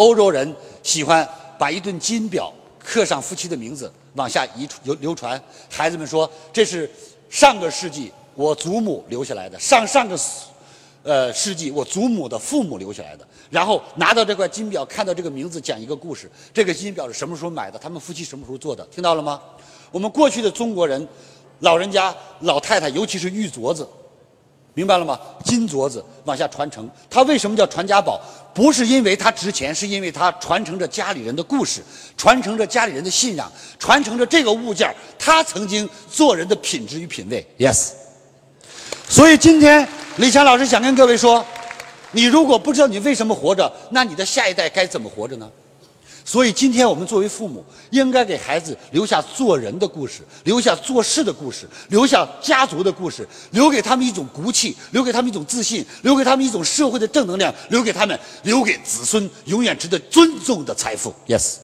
欧洲人喜欢把一顿金表刻上夫妻的名字，往下遗流流传。孩子们说这是上个世纪我祖母留下来的，上上个呃世纪我祖母的父母留下来的。然后拿到这块金表，看到这个名字，讲一个故事。这个金表是什么时候买的？他们夫妻什么时候做的？听到了吗？我们过去的中国人，老人家、老太太，尤其是玉镯子。明白了吗？金镯子往下传承，它为什么叫传家宝？不是因为它值钱，是因为它传承着家里人的故事，传承着家里人的信仰，传承着这个物件他曾经做人的品质与品味。Yes。所以今天李强老师想跟各位说，你如果不知道你为什么活着，那你的下一代该怎么活着呢？所以，今天我们作为父母，应该给孩子留下做人的故事，留下做事的故事，留下家族的故事，留给他们一种骨气，留给他们一种自信，留给他们一种社会的正能量，留给他们，留给子孙永远值得尊重的财富。Yes。